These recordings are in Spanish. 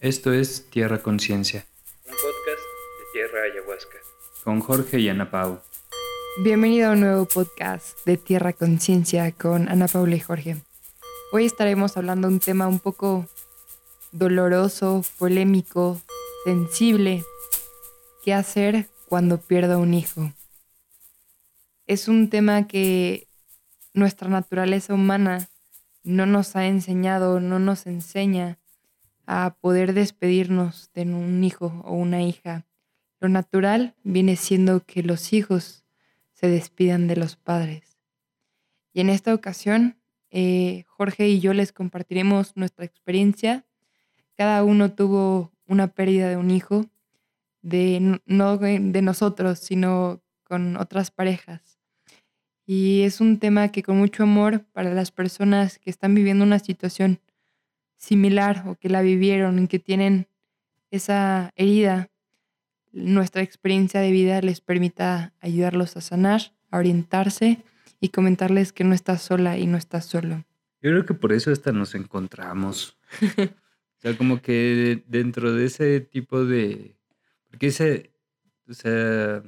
Esto es Tierra Conciencia, un podcast de Tierra Ayahuasca. con Jorge y Ana Pau. Bienvenido a un nuevo podcast de Tierra Conciencia con Ana Paula y Jorge. Hoy estaremos hablando de un tema un poco doloroso, polémico, sensible. ¿Qué hacer cuando pierdo un hijo? Es un tema que nuestra naturaleza humana no nos ha enseñado, no nos enseña a poder despedirnos de un hijo o una hija. Lo natural viene siendo que los hijos se despidan de los padres. Y en esta ocasión, eh, Jorge y yo les compartiremos nuestra experiencia. Cada uno tuvo una pérdida de un hijo, de, no de nosotros, sino con otras parejas. Y es un tema que con mucho amor para las personas que están viviendo una situación similar o que la vivieron y que tienen esa herida, nuestra experiencia de vida les permita ayudarlos a sanar, a orientarse y comentarles que no estás sola y no estás solo. Yo creo que por eso hasta nos encontramos. o sea, como que dentro de ese tipo de... Porque ese, o sea,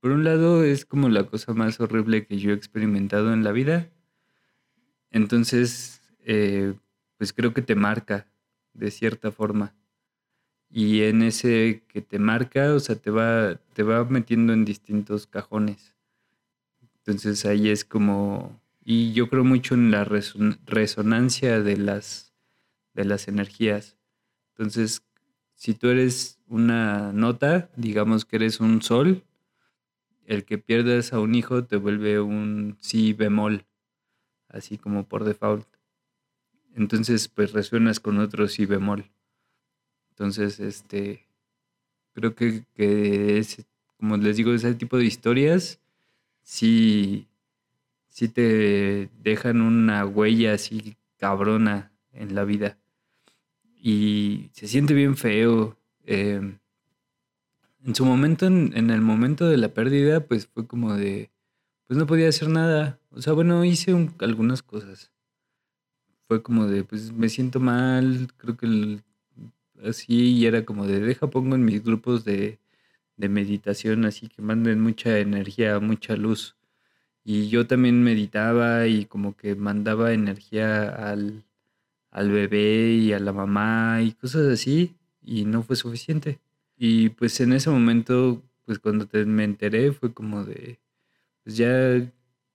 por un lado es como la cosa más horrible que yo he experimentado en la vida. Entonces, eh, pues creo que te marca de cierta forma. Y en ese que te marca, o sea, te va, te va metiendo en distintos cajones. Entonces ahí es como, y yo creo mucho en la reson- resonancia de las, de las energías. Entonces, si tú eres una nota, digamos que eres un sol, el que pierdas a un hijo te vuelve un si bemol, así como por default. Entonces, pues resuenas con otro si bemol. Entonces, este, creo que, que es, como les digo, ese tipo de historias sí, sí te dejan una huella así cabrona en la vida. Y se siente bien feo. eh, en su momento, en, el momento de la pérdida, pues fue como de, pues no podía hacer nada. O sea, bueno, hice un- algunas cosas. Fue como de, pues me siento mal, creo que así, y era como de, deja, pongo en mis grupos de, de meditación, así que manden mucha energía, mucha luz. Y yo también meditaba y como que mandaba energía al, al bebé y a la mamá y cosas así, y no fue suficiente. Y pues en ese momento, pues cuando te- me enteré fue como de, pues ya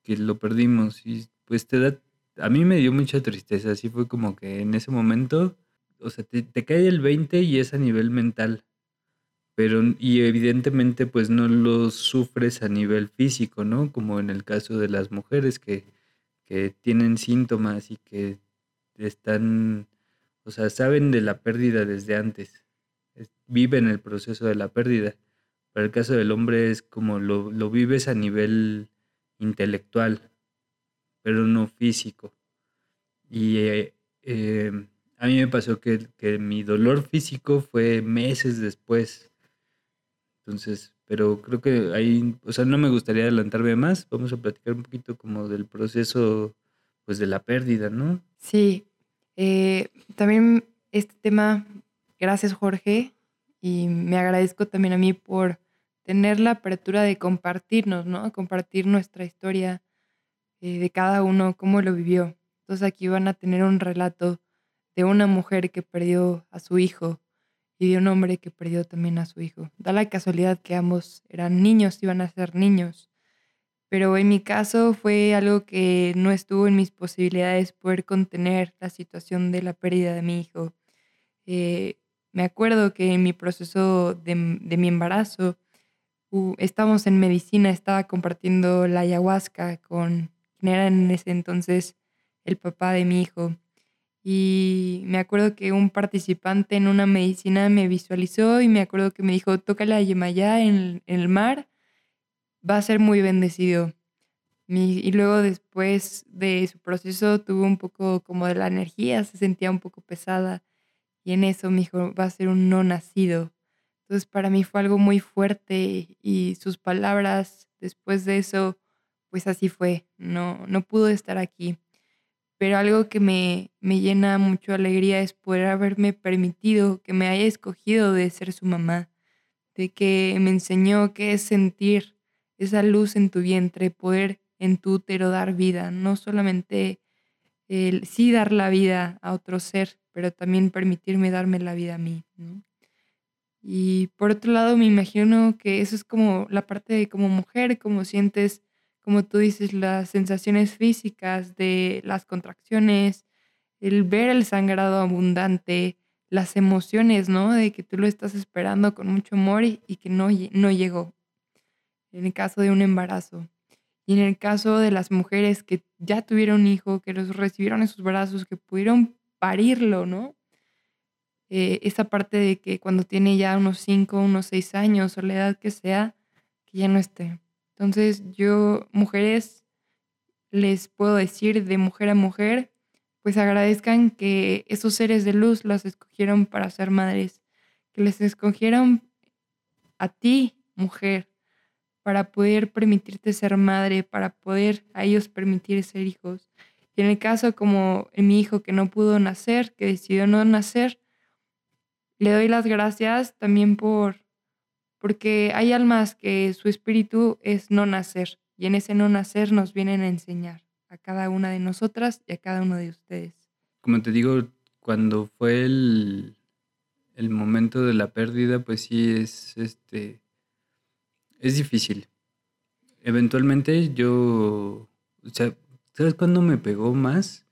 que lo perdimos y pues te da, a mí me dio mucha tristeza, así fue como que en ese momento, o sea, te, cae el 20 y es a nivel mental, pero y evidentemente pues no lo sufres a nivel físico, ¿no? Como en el caso de las mujeres que, que tienen síntomas y que están, o sea, saben de la pérdida desde antes, es- viven el proceso de la pérdida. Pero el caso del hombre es como lo, lo vives a nivel intelectual, pero no físico. Y eh, eh, a mí me pasó que, que mi dolor físico fue meses después. Entonces, pero creo que ahí, o sea, no me gustaría adelantarme más. Vamos a platicar un poquito como del proceso, pues de la pérdida, ¿no? Sí, eh, también este tema, gracias Jorge, y me agradezco también a mí por tener la apertura de compartirnos, ¿no? Compartir nuestra historia eh, de cada uno, cómo lo vivió. Entonces aquí van a tener un relato de una mujer que perdió a su hijo y de un hombre que perdió también a su hijo. Da la casualidad que ambos eran niños, iban a ser niños. Pero en mi caso fue algo que no estuvo en mis posibilidades poder contener la situación de la pérdida de mi hijo. Eh, me acuerdo que en mi proceso de, de mi embarazo, uh, estábamos en medicina, estaba compartiendo la ayahuasca con era en ese entonces el papá de mi hijo. Y me acuerdo que un participante en una medicina me visualizó y me acuerdo que me dijo, tócale a Yemayá en, en el mar, va a ser muy bendecido. Y luego después de su proceso tuvo un poco como de la energía, se sentía un poco pesada. Y en eso me dijo, va a ser un no nacido. Entonces para mí fue algo muy fuerte y sus palabras después de eso, pues así fue. No, no pudo estar aquí. pero algo que me, me llena mucho alegría es poder haberme permitido, que me haya escogido de ser su mamá, de que me enseñó qué es sentir esa luz en tu vientre, poder en tu útero dar vida, no solamente el sí dar la vida a otro ser, pero también permitirme darme la vida a mí. Y por otro lado, me imagino que eso es como la parte de como mujer, como sientes, como tú dices, las sensaciones físicas de las contracciones, el ver el sangrado abundante, las emociones, ¿no? De que tú lo estás esperando con mucho amor y, que no, no llegó. En el caso de un embarazo. Y en el caso de las mujeres que ya tuvieron hijo, que los recibieron en sus brazos, que pudieron parirlo, ¿no? Eh, esa parte de que cuando tiene ya unos 5, unos 6 años o la edad que sea, que ya no esté. Entonces yo, mujeres, les puedo decir de mujer a mujer, pues agradezcan que esos seres de luz los escogieron para ser madres, que les escogieron a ti, mujer, para poder permitirte ser madre, para poder a ellos permitir ser hijos. Y en el caso como en mi hijo que no pudo nacer, que decidió no nacer, le doy las gracias también por porque hay almas que su espíritu es no nacer y en ese no nacer nos vienen a enseñar a cada una de nosotras y a cada uno de ustedes. Como te digo, cuando fue el, el momento de la pérdida, pues sí es este es difícil. Eventualmente yo, o sea, ¿sabes cuándo me pegó más?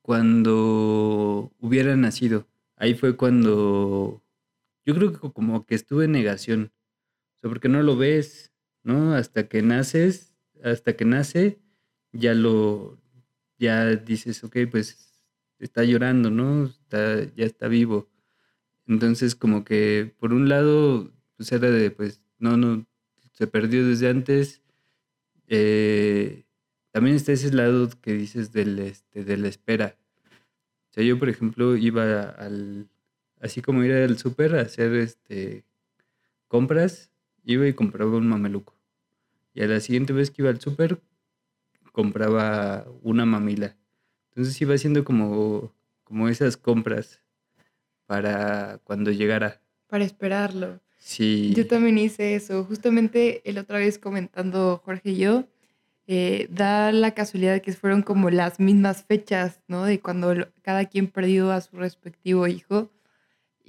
Cuando hubiera nacido. Ahí fue cuando yo creo que como que estuve en negación. O porque no lo ves, ¿no? Hasta que naces, hasta que nace, ya lo, ya dices, ok, pues está llorando, ¿no? Está, ya está vivo. Entonces, como que por un lado, pues era de, pues, no, no, se perdió desde antes. Eh, también está ese lado que dices del, este, de la espera. O sea, yo, por ejemplo, iba al, así como ir al súper a hacer este, compras, iba y compraba un mameluco. Y a la siguiente vez que iba al súper, compraba una mamila. Entonces iba haciendo como, como esas compras para cuando llegara. Para esperarlo. Sí. Yo también hice eso. Justamente el otra vez comentando Jorge y yo, eh, da la casualidad que fueron como las mismas fechas, ¿no? De cuando cada quien perdió a su respectivo hijo.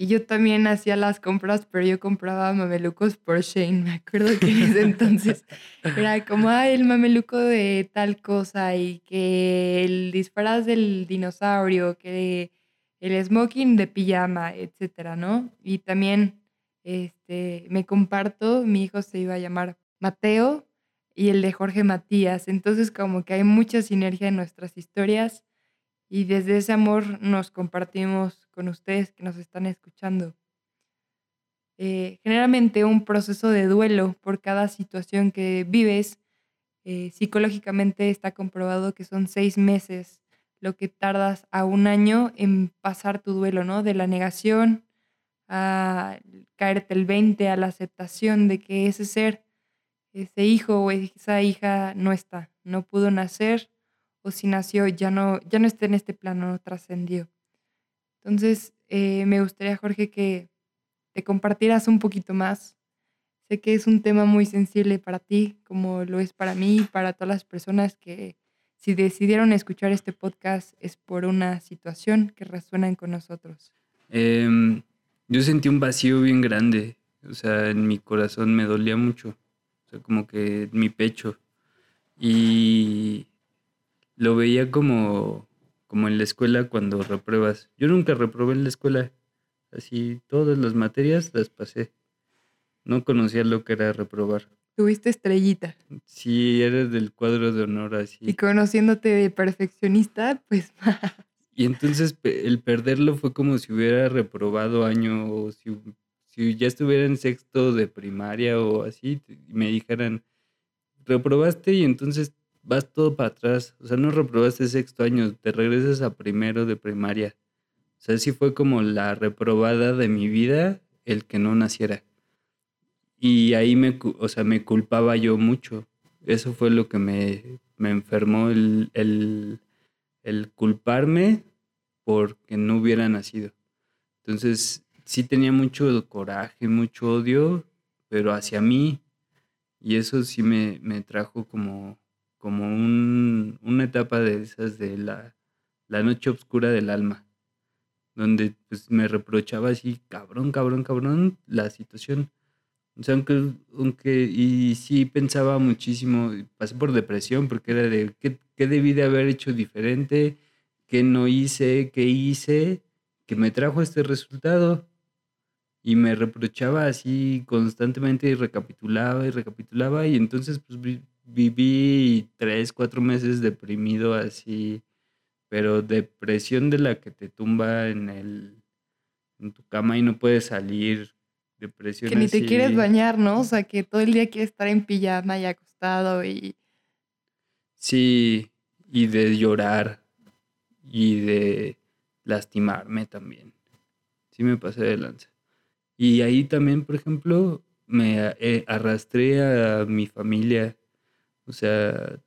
Y yo también hacía las compras, pero yo compraba mamelucos por Shane. Me acuerdo que en ese entonces era como, el mameluco de tal cosa y que el disfraz del dinosaurio, que el smoking de pijama, etcétera, ¿no? Y también este, me comparto, mi hijo se iba a llamar Mateo y el de Jorge Matías. Entonces como que hay mucha sinergia en nuestras historias y desde ese amor nos compartimos con ustedes que nos están escuchando. Eh, generalmente un proceso de duelo por cada situación que vives, eh, psicológicamente está comprobado que son seis meses lo que tardas a un año en pasar tu duelo, ¿no? De la negación a caerte el 20, a la aceptación de que ese ser, ese hijo o esa hija no está, no pudo nacer o si nació ya no, ya no está en este plano, no trascendió. Entonces, eh, me gustaría, Jorge, que te compartieras un poquito más. Sé que es un tema muy sensible para ti, como lo es para mí y para todas las personas que si decidieron escuchar este podcast es por una situación que resuenan con nosotros. Em, yo sentí un vacío bien grande. O sea, en mi corazón me dolía mucho. O sea, como que en mi pecho. Y lo veía como, como en la escuela cuando repruebas. Yo nunca reprobé en la escuela. Así, todas las materias las pasé. No conocía lo que era reprobar. Tuviste estrellita Sí, era del cuadro de honor así. y conociéndote de perfeccionista, pues Y entonces el perderlo fue como si hubiera reprobado año o si, si ya estuviera en sexto de primaria o así y me dijeran, reprobaste y entonces vas todo para atrás. O sea, no reprobaste sexto año, te regresas a primero de primaria. O sea, sí fue como la reprobada de mi vida el que no naciera. Y ahí me, o sea, me culpaba yo mucho. Eso fue lo que me, me enfermó el, el, el culparme porque no hubiera nacido. Entonces, sí tenía mucho coraje, mucho odio, pero hacia mí. Y eso sí me, me trajo como, como un- una etapa de esas de la, la noche oscura del alma, donde pues me reprochaba así, cabrón, cabrón, cabrón, la situación. O sea, aunque, aunque, y sí pensaba muchísimo, pasé por depresión porque era de, ¿qué, qué debí de haber hecho diferente? ¿Qué no hice? ¿Qué hice? Que me trajo este resultado. Y me reprochaba así constantemente y recapitulaba y recapitulaba. Y entonces pues viví tres, cuatro meses deprimido así, pero depresión de la que te tumba en el, en tu cama y no puedes salir. Depresión Que ni te quieres bañar, ¿no? O sea, que todo el día quieres estar en pijama y acostado y Sí, y de llorar y de lastimarme también. Sí me pasé de lanza. Y ahí también, por ejemplo, me eh, arrastré a mi familia. O sea,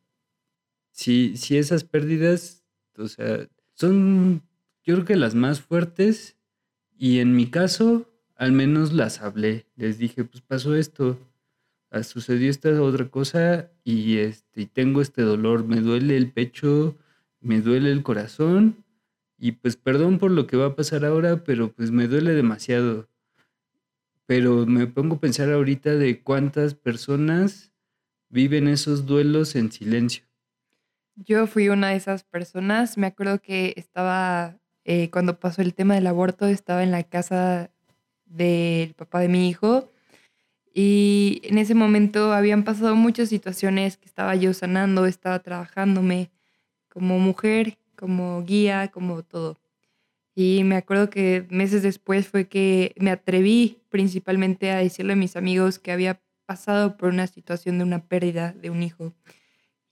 sí, sí esas pérdidas, o sea, son yo creo que las más fuertes y en mi caso, al menos las hablé. Les dije, pues pasó esto, ah, sucedió esta otra cosa y este y tengo este dolor, me duele el pecho, me duele el corazón y pues perdón por lo que va a pasar ahora, pero pues me duele demasiado. Pero me pongo a pensar ahorita de cuántas personas viven esos duelos en silencio. yo fui una de esas personas. Me acuerdo que estaba, eh, cuando pasó el tema del aborto, estaba en la casa del papá de mi hijo y en ese momento habían pasado muchas situaciones que estaba yo sanando, estaba trabajándome como mujer, como guía, como todo. Y me acuerdo que meses después fue que me atreví principalmente a decirle a mis amigos que había pasado por una situación de una pérdida de un hijo.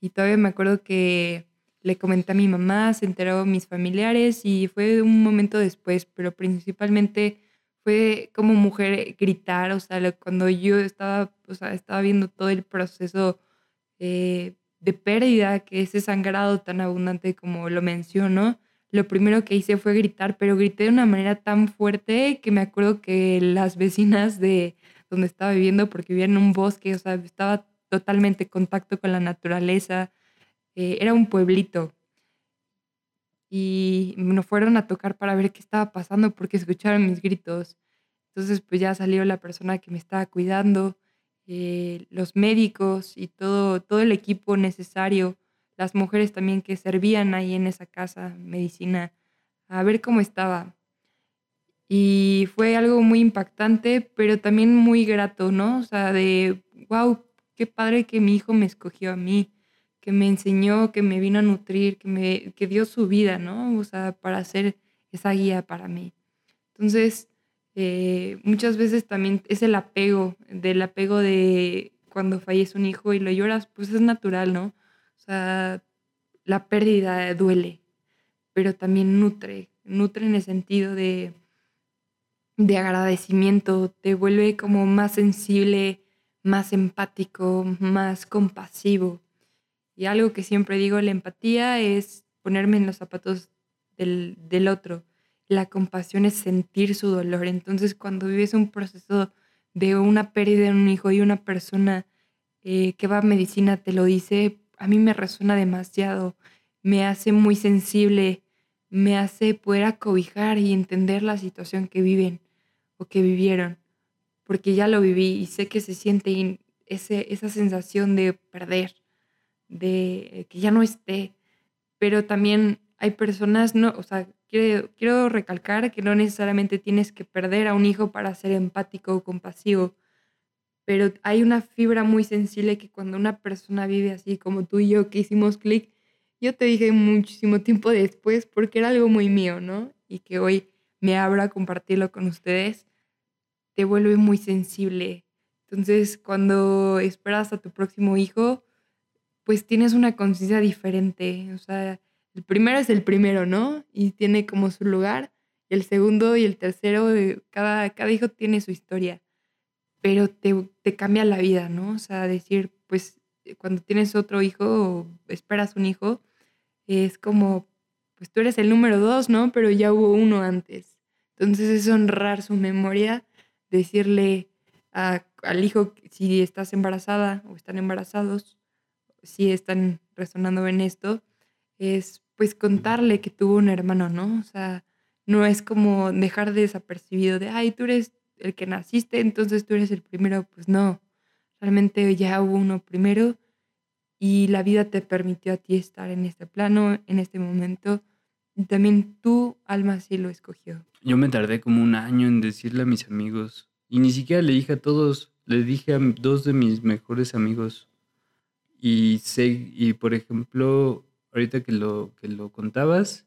Y todavía me acuerdo que le comenté a mi mamá, se enteraron mis familiares y fue un momento después, pero principalmente fue como mujer gritar, o sea, cuando yo estaba, o sea, estaba viendo todo el proceso eh, de pérdida, que ese sangrado tan abundante como lo menciono, lo primero que hice fue gritar, pero grité de una manera tan fuerte que me acuerdo que las vecinas de donde estaba viviendo, porque vivía en un bosque, o sea, estaba totalmente en contacto con la naturaleza, eh, era un pueblito y nos fueron a tocar para ver qué estaba pasando porque escucharon mis gritos. Entonces, pues ya salió la persona que me estaba cuidando, eh, los médicos y todo, todo el equipo necesario, las mujeres también que servían ahí en esa casa, medicina, a ver cómo estaba. Y fue algo muy impactante, pero también muy grato, ¿no? O sea, de, wow, qué padre que mi hijo me escogió a mí, que me enseñó, que me vino a nutrir, que me que dio su vida, ¿no? O sea, para ser esa guía para mí. Entonces, eh, muchas veces también es el apego, del apego de cuando fallece un hijo y lo lloras, pues es natural, ¿no? La pérdida duele, pero también nutre, nutre en el sentido de, de agradecimiento, te vuelve como más sensible, más empático, más compasivo. Y algo que siempre digo, la empatía es ponerme en los zapatos del, del otro. La compasión es sentir su dolor. Entonces, cuando vives un proceso de una pérdida de un hijo y una persona eh, que va a medicina te lo dice, a mí me resuena demasiado, me hace muy sensible, me hace poder acobijar y entender la situación que viven o que vivieron, porque ya lo viví y sé que se siente ese, esa sensación de perder, de que ya no esté, pero también hay personas, no, o sea, quiero, quiero recalcar que no necesariamente tienes que perder a un hijo para ser empático o compasivo, pero hay una fibra muy sensible que cuando una persona vive así como tú y yo que hicimos clic, yo te dije muchísimo tiempo después porque era algo muy mío, ¿no? Y que hoy me abro a compartirlo con ustedes, te vuelve muy sensible. Entonces, cuando esperas a tu próximo hijo, pues tienes una conciencia diferente. O sea, el primero es el primero, ¿no? Y tiene como su lugar. Y el segundo y el tercero, eh, cada, cada hijo tiene su historia. Pero te, te cambia la vida, ¿no? O sea, decir, pues eh, cuando tienes otro hijo o esperas un hijo, es como pues tú eres el número dos, ¿no? Pero ya hubo uno antes. Entonces es honrar su memoria, decirle al hijo si estás embarazada o están embarazados, si están resonando en esto, es pues contarle que tuvo un hermano, ¿no? O sea, no es como dejar desapercibido de, ay, tú eres el que naciste, entonces tú eres el primero. Pues no, realmente ya hubo uno primero y la vida te permitió a ti estar en este plano, en este momento. Y también tu alma sí lo escogió. Yo me tardé como un año en decirle a mis amigos. Y ni siquiera le dije a todos, le dije a dos de mis mejores amigos. Y sé, y por ejemplo, ahorita que lo, que lo contabas,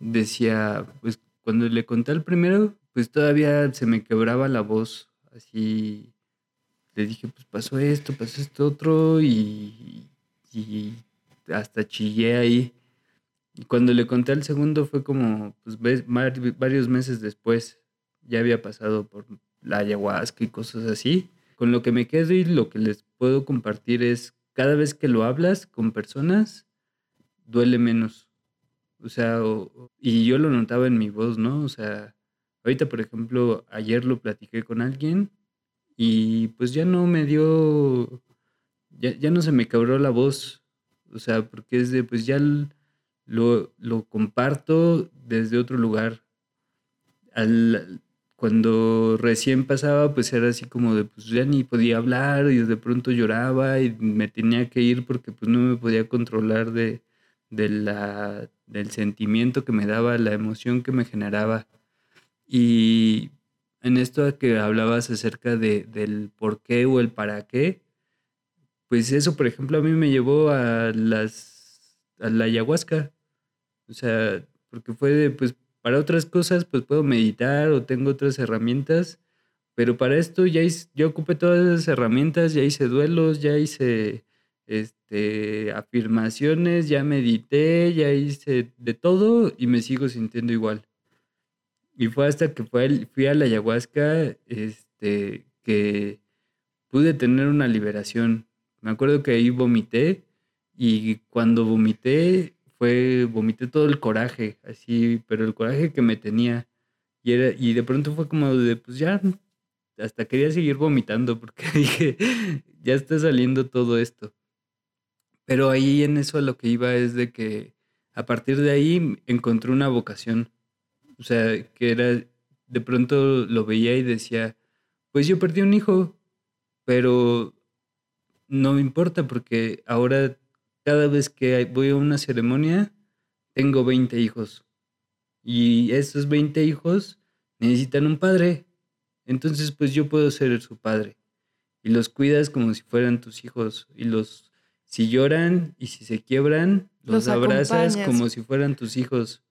decía, pues cuando le conté al primero, pues todavía se me quebraba la voz. Así le dije, pues pasó esto, pasó esto otro y, y hasta chillé ahí. Y cuando le conté al segundo fue como, pues varios meses después, ya había pasado por la ayahuasca y cosas así. Con lo que me quedo y lo que les puedo compartir es, cada vez que lo hablas con personas, duele menos. O sea, y yo lo notaba en mi voz, ¿no? O sea, ahorita, por ejemplo, ayer lo platiqué con alguien y pues ya no me dio, ya, ya no se me quebró la voz. O sea, porque es de, pues ya lo, lo comparto desde otro lugar. Cuando recién pasaba, pues era así como de, pues ya ni podía hablar y de pronto lloraba y me tenía que ir porque pues no me podía controlar de, de la, del sentimiento que me daba, la emoción que me generaba. Y en esto que hablabas acerca de, del por qué o el para qué, pues eso, por ejemplo, a mí me llevó a, las, a la ayahuasca. O sea, porque fue de, pues para otras cosas, pues puedo meditar o tengo otras herramientas, pero para esto ya yo ocupé todas esas herramientas, ya hice duelos, ya hice este, afirmaciones, ya medité, ya hice de todo y me sigo sintiendo igual. Y fue hasta que fui a la ayahuasca este, que pude tener una liberación. Me acuerdo que ahí vomité y cuando vomité fue, vomité todo el coraje, así, pero el coraje que me tenía. Y, era, y de pronto fue como de, pues ya, hasta quería seguir vomitando porque dije, ya está saliendo todo esto. Pero ahí en eso a lo que iba es de que a partir de ahí encontré una vocación. O sea, que era, de pronto lo veía y decía, pues yo perdí un hijo, pero no me importa porque ahora cada vez que voy a una ceremonia tengo 20 hijos. Y esos 20 hijos necesitan un padre. Entonces, pues yo puedo ser su padre. Y los cuidas como si fueran tus hijos y los si lloran y si se quiebran, los, abrazas como si fueran tus hijos.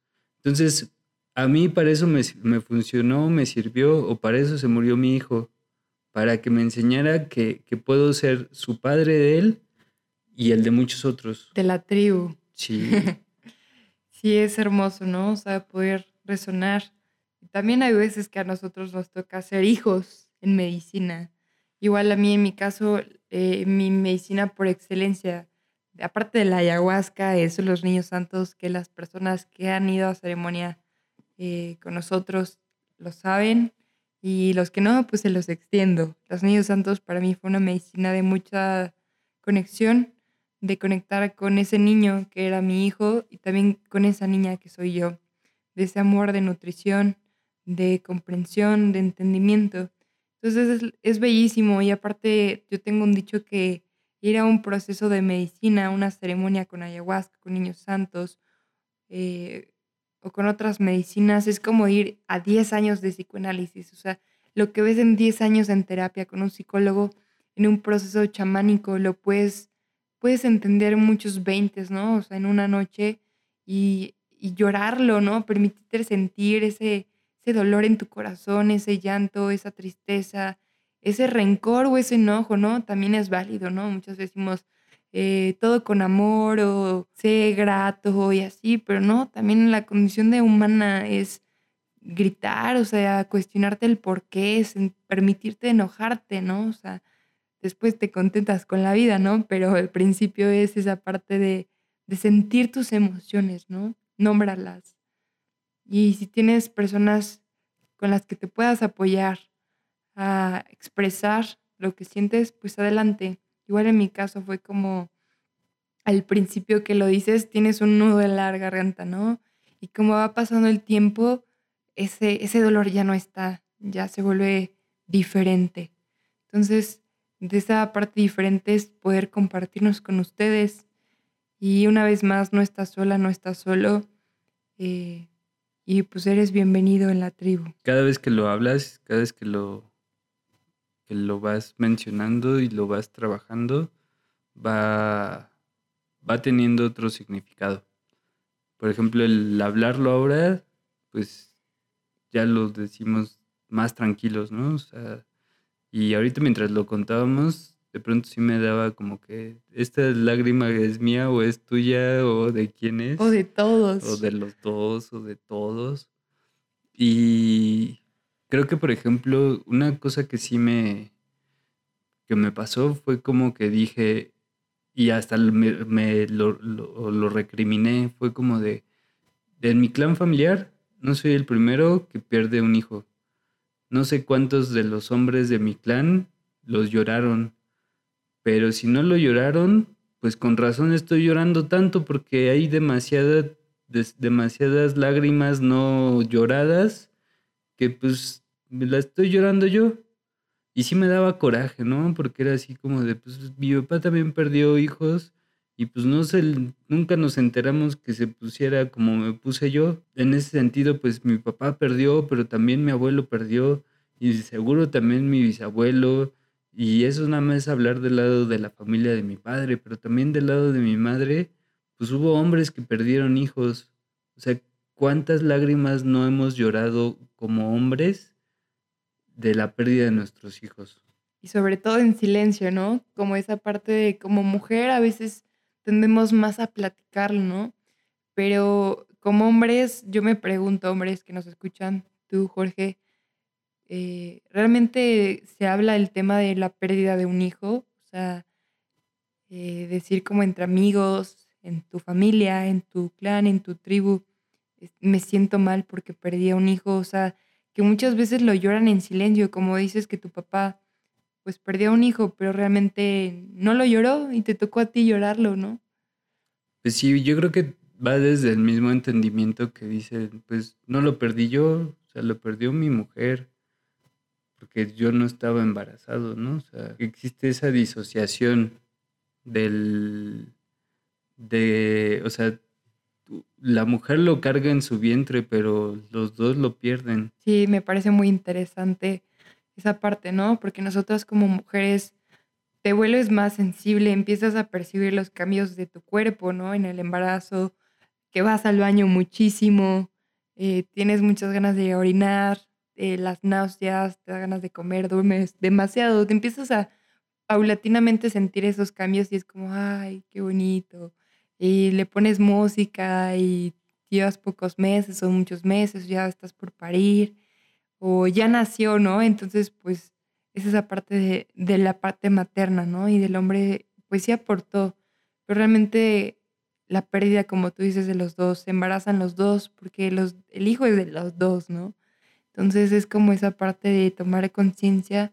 Entonces, a mí para eso me, funcionó, me sirvió, o para eso se murió mi hijo, para que me enseñara que, puedo ser su padre de él y el de muchos otros. De la tribu. Sí. sí, es hermoso, ¿no? O sea, poder resonar. También hay veces que a nosotros nos toca ser hijos en medicina. Igual a mí, en mi caso, eh, mi medicina por excelencia, aparte de la ayahuasca, es los niños santos, que las personas que han ido a ceremonia eh, con nosotros lo saben y los que no, pues se los extiendo. Los niños santos para mí fue una medicina de mucha conexión, de conectar con ese niño que era mi hijo y también con esa niña que soy yo, de ese amor de nutrición, de comprensión, de entendimiento. Entonces es, bellísimo y aparte yo tengo un dicho que ir a un proceso de medicina, una ceremonia con ayahuasca, con niños santos eh, o con otras medicinas, es como ir a 10 años de psicoanálisis. O sea, lo que ves en 10 años en terapia con un psicólogo, en un proceso chamánico, lo puedes, puedes entender muchos 20, ¿no? O sea, en una noche y, y llorarlo, ¿no? Permitirte sentir ese ese dolor en tu corazón, ese llanto, esa tristeza, ese rencor o ese enojo, ¿no? También es válido, ¿no? Muchas veces decimos eh, todo con amor o sé grato y así, pero no, también la condición de humana es gritar, o sea, cuestionarte el por qué, permitirte enojarte, ¿no? O sea, después te contentas con la vida, ¿no? Pero el principio es esa parte de, de sentir tus emociones, ¿no? nómbralas. Y si tienes personas con las que te puedas apoyar a expresar lo que sientes, pues adelante. Igual en mi caso fue como al principio que lo dices, tienes un nudo en la garganta, ¿no? Y como va pasando el tiempo, ese, ese dolor ya no está, ya se vuelve diferente. Entonces, de esa parte diferente es poder compartirnos con ustedes. Y una vez más, no estás sola, no estás solo. Eh, y pues eres bienvenido en la tribu. Cada vez que lo hablas, cada vez que lo, que lo vas mencionando y lo vas trabajando, va, va teniendo otro significado. Por ejemplo, el hablarlo ahora, pues ya lo decimos más tranquilos, ¿no? O sea, y ahorita mientras lo contábamos, de pronto sí me daba como que esta lágrima es mía o es tuya o de quién es. O de todos. O de los dos o de todos. Y creo que, por ejemplo, una cosa que sí me, que me pasó fue como que dije, y hasta me, lo, lo, recriminé, fue como de, en mi clan familiar no soy el primero que pierde un hijo. No sé cuántos de los hombres de mi clan los lloraron, pero si no lo lloraron, pues con razón estoy llorando tanto porque hay demasiada, demasiadas lágrimas no lloradas que pues la estoy llorando yo. Y sí me daba coraje, ¿no? Porque era así como de, pues mi papá también perdió hijos y pues no sé, nunca nos enteramos que se pusiera como me puse yo. En ese sentido, pues mi papá perdió, pero también mi abuelo perdió y seguro también mi bisabuelo. Y eso nada más hablar del lado de la familia de mi padre, pero también del lado de mi madre, pues hubo hombres que perdieron hijos. O sea, ¿cuántas lágrimas no hemos llorado como hombres de la pérdida de nuestros hijos? Y sobre todo en silencio, ¿no? Como esa parte de como mujer a veces tendemos más a platicar, ¿no? Pero como hombres, yo me pregunto, hombres que nos escuchan, tú, Jorge, eh, ¿realmente se habla el tema de la pérdida de un hijo? O sea, eh, decir como entre amigos, en tu familia, en tu clan, en tu tribu, me siento mal porque perdí a un hijo, o sea, que muchas veces lo lloran en silencio, como dices que tu papá pues perdió a un hijo, pero realmente no lo lloró y te tocó a ti llorarlo, ¿no? Pues sí, yo creo que va desde el mismo entendimiento que dice, pues no lo perdí yo, o sea, lo perdió mi mujer, porque yo no estaba embarazado, ¿no? O sea, existe esa disociación del, de, o sea, la mujer lo carga en su vientre, pero los dos lo pierden. Sí, me parece muy interesante esa parte, ¿no? Porque nosotras como mujeres te vuelves más sensible, empiezas a percibir los cambios de tu cuerpo, ¿no? En el embarazo, que vas al baño muchísimo, eh, tienes muchas ganas de orinar, eh, las náuseas, te da ganas de comer, duermes demasiado, te empiezas a paulatinamente sentir esos cambios y es como, ay, qué bonito. Y le pones música y llevas pocos meses o muchos meses, ya estás por parir o ya nació, ¿no? Entonces, pues es esa parte de, de, la parte materna, ¿no? Y del hombre, pues sí aportó, pero realmente la pérdida, como tú dices, de los dos, se embarazan los dos, porque los, el hijo es de los dos, ¿no? Entonces es como esa parte de tomar conciencia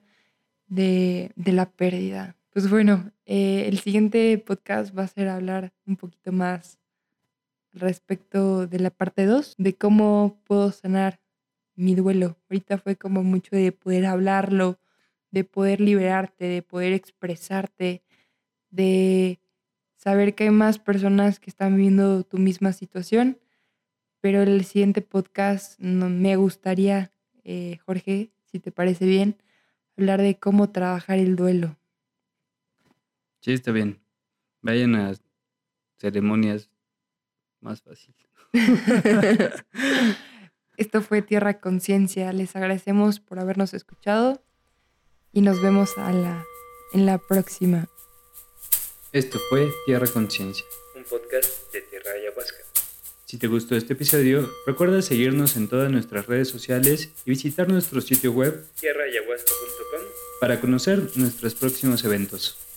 de, de, la pérdida. Pues bueno, eh, el siguiente podcast va a ser hablar un poquito más respecto de la parte 2, de cómo puedo sanar mi duelo. Ahorita fue como mucho de poder hablarlo, de poder liberarte, de poder expresarte, de saber que hay más personas que están viviendo tu misma situación. Pero el siguiente podcast no, me gustaría, eh, Jorge, si te parece bien, hablar de cómo trabajar el duelo. Sí, está bien. Vayan a ceremonias más fáciles. Esto fue Tierra Conciencia. Les agradecemos por habernos escuchado y nos vemos a la, en la próxima. Esto fue Tierra Conciencia, un podcast de Tierra Ayahuasca. Si te gustó este episodio, recuerda seguirnos en todas nuestras redes sociales y visitar nuestro sitio web tierraayahuasca.com para conocer nuestros próximos eventos.